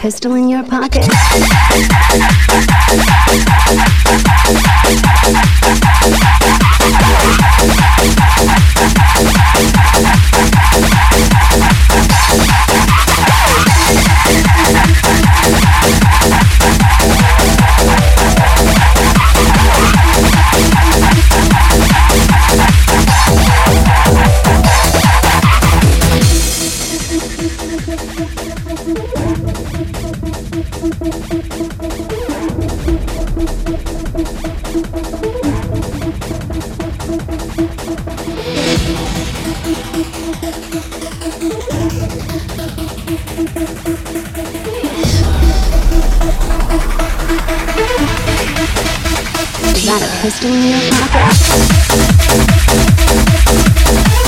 pistol in your pocket. Pistol in your Oh,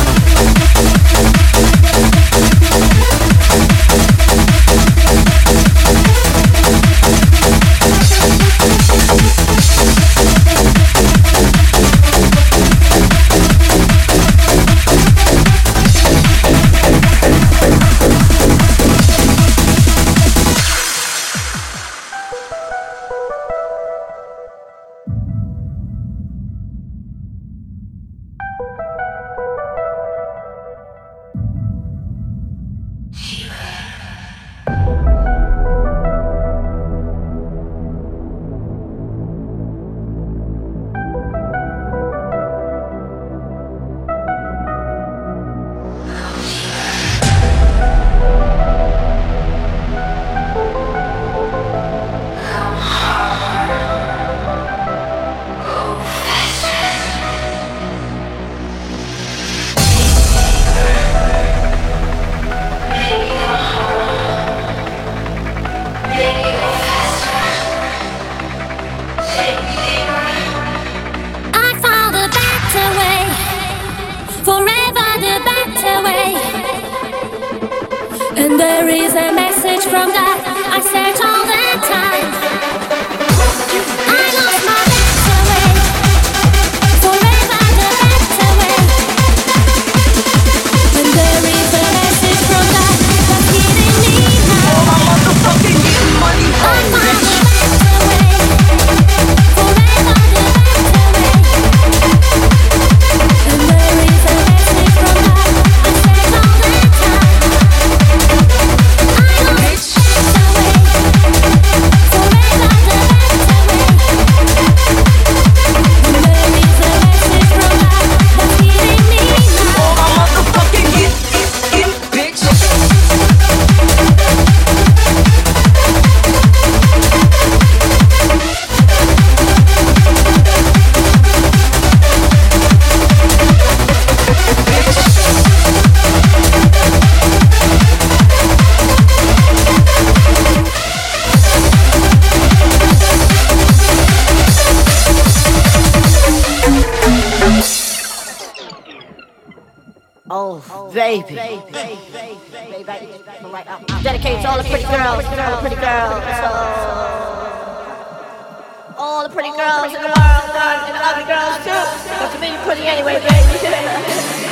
baby.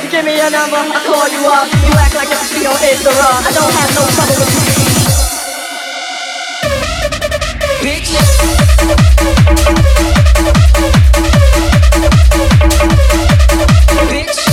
Give me your number, I'll call you up. You act like it's you on Instagram. I don't have no trouble with you. Bitch.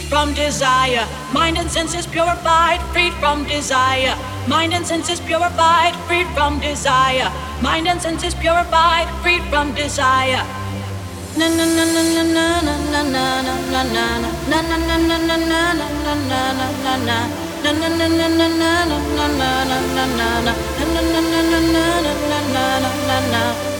freed from desire. Mind and senses purified, freed from desire. Mind and senses purified, freed from desire. Mind and senses purified, freed from desire. Na na na na na na na na na na na na na na na na na Na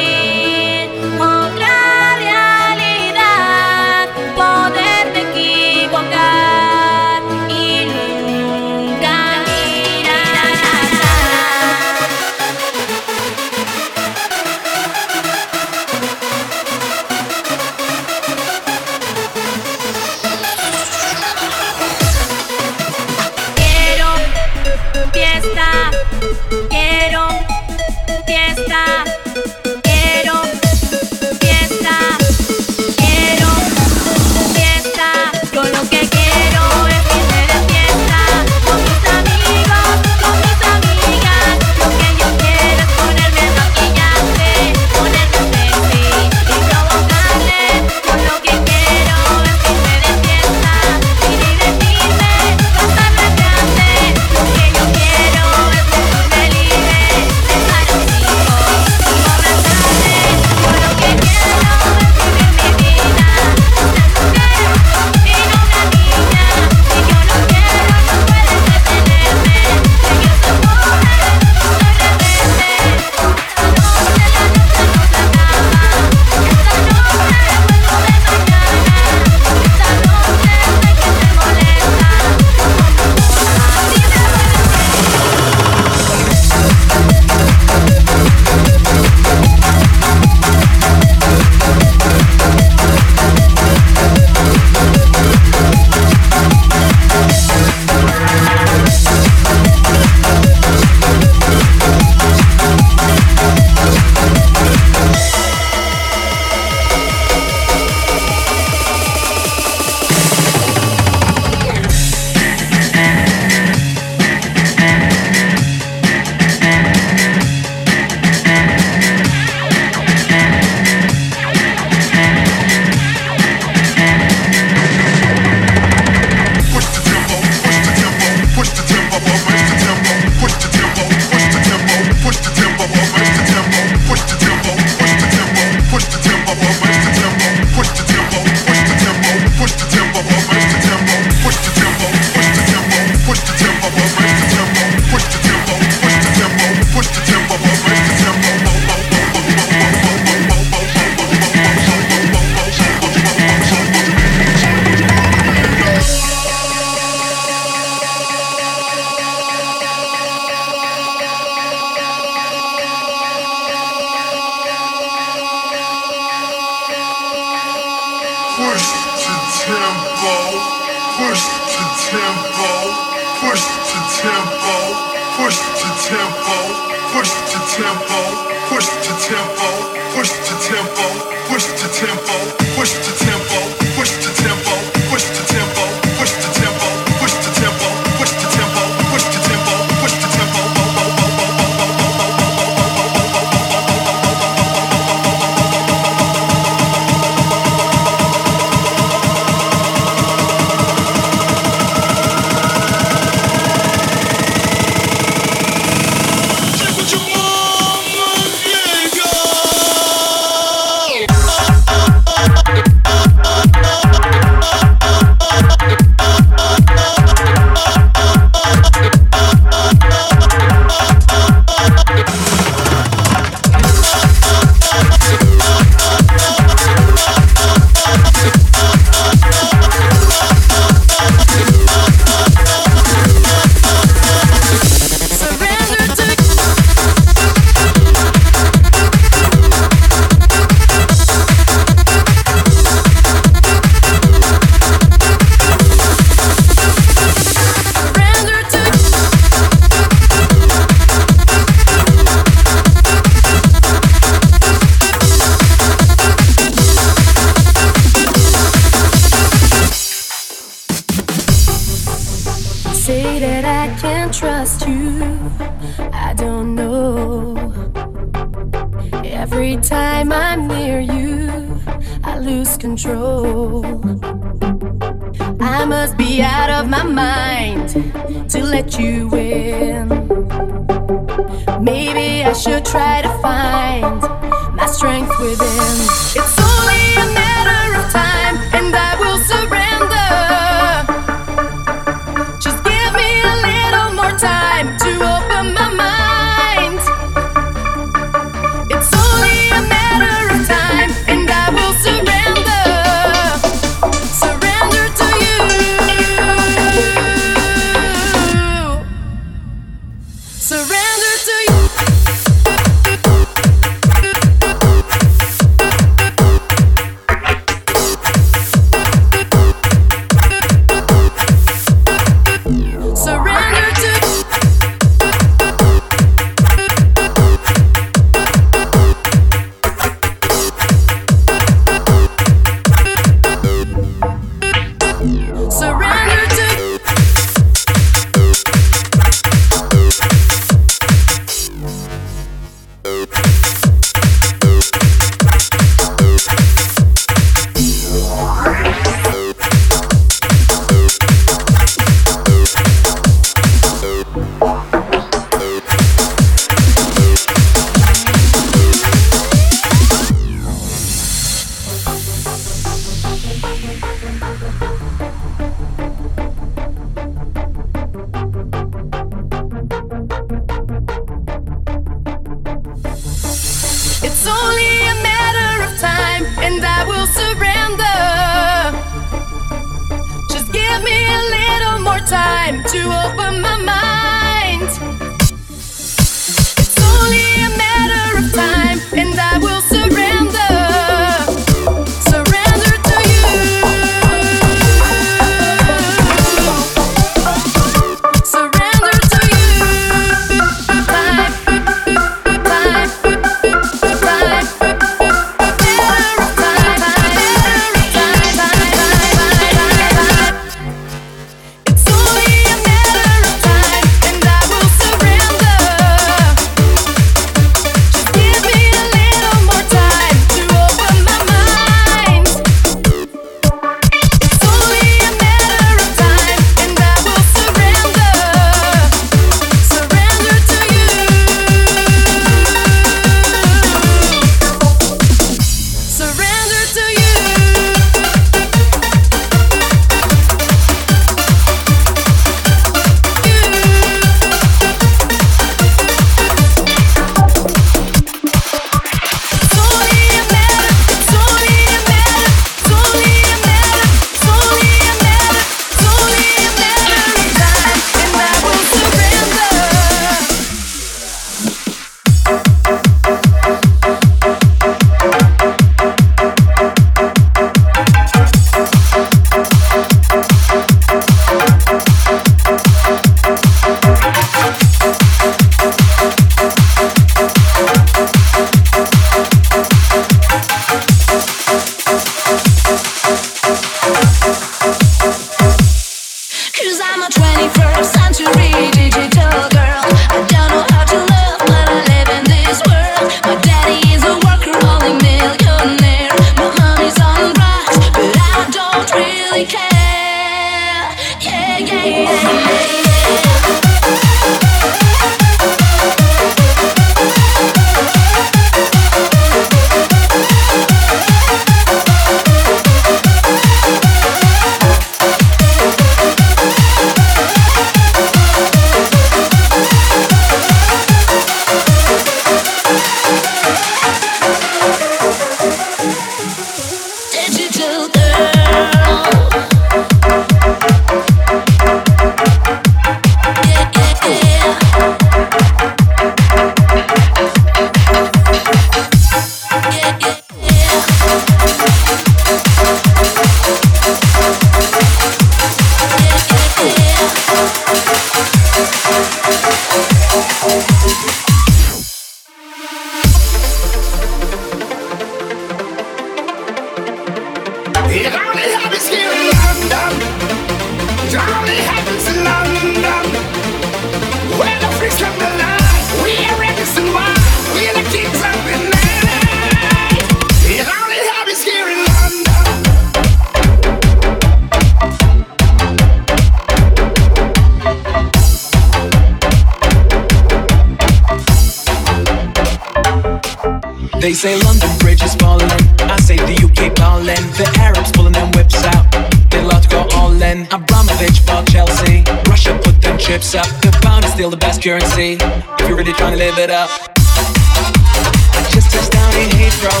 They say London Bridge is falling. I say the UK ballin'. The Arabs pulling them whips out. They love to go all in. Abramovich bought Chelsea. Russia put them chips up. The pound is still the best currency. If you're really trying to live it up. I just touched down in Heathrow.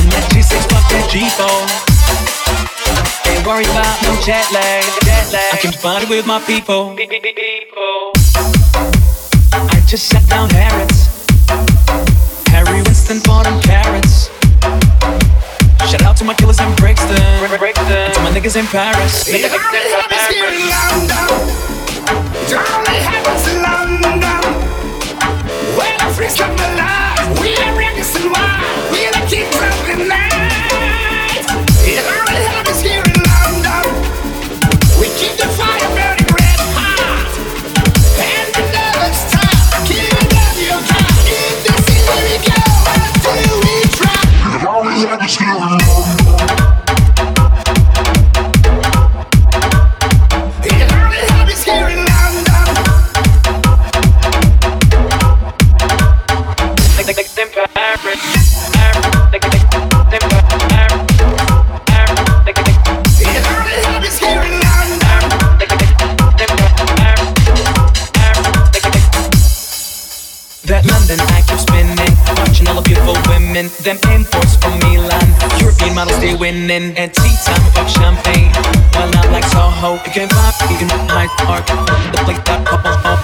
In that G6, fuck that G4. Ain't worried about no jet lag. Jet lag. I came to party with my people. I just sat down Harrods. Harry Winston bought them carats. Shout out to my killers in Brixton. To my niggas in Paris. It only happens here in London. It only happens in London. Where the freaks come alive. We are Regis and wine. We are the kings of the night. It only happens women. Them imports from Milan, European models they winning. And tea time, pop champagne. While not like Soho, you can pop, you can Hyde Park. The place that couple home.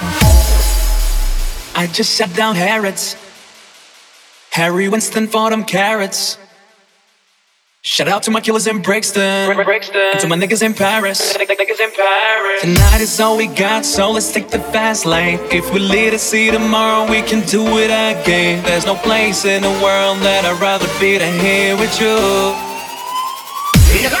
I just sat down Harrods. Harry Winston for them carats. Shout out to my killers in Brixton. And to my niggas in Paris. Tonight is all we got, so let's take the fast lane. If we live to see tomorrow, we can do it again. There's no place in the world that I'd rather be than here with you. It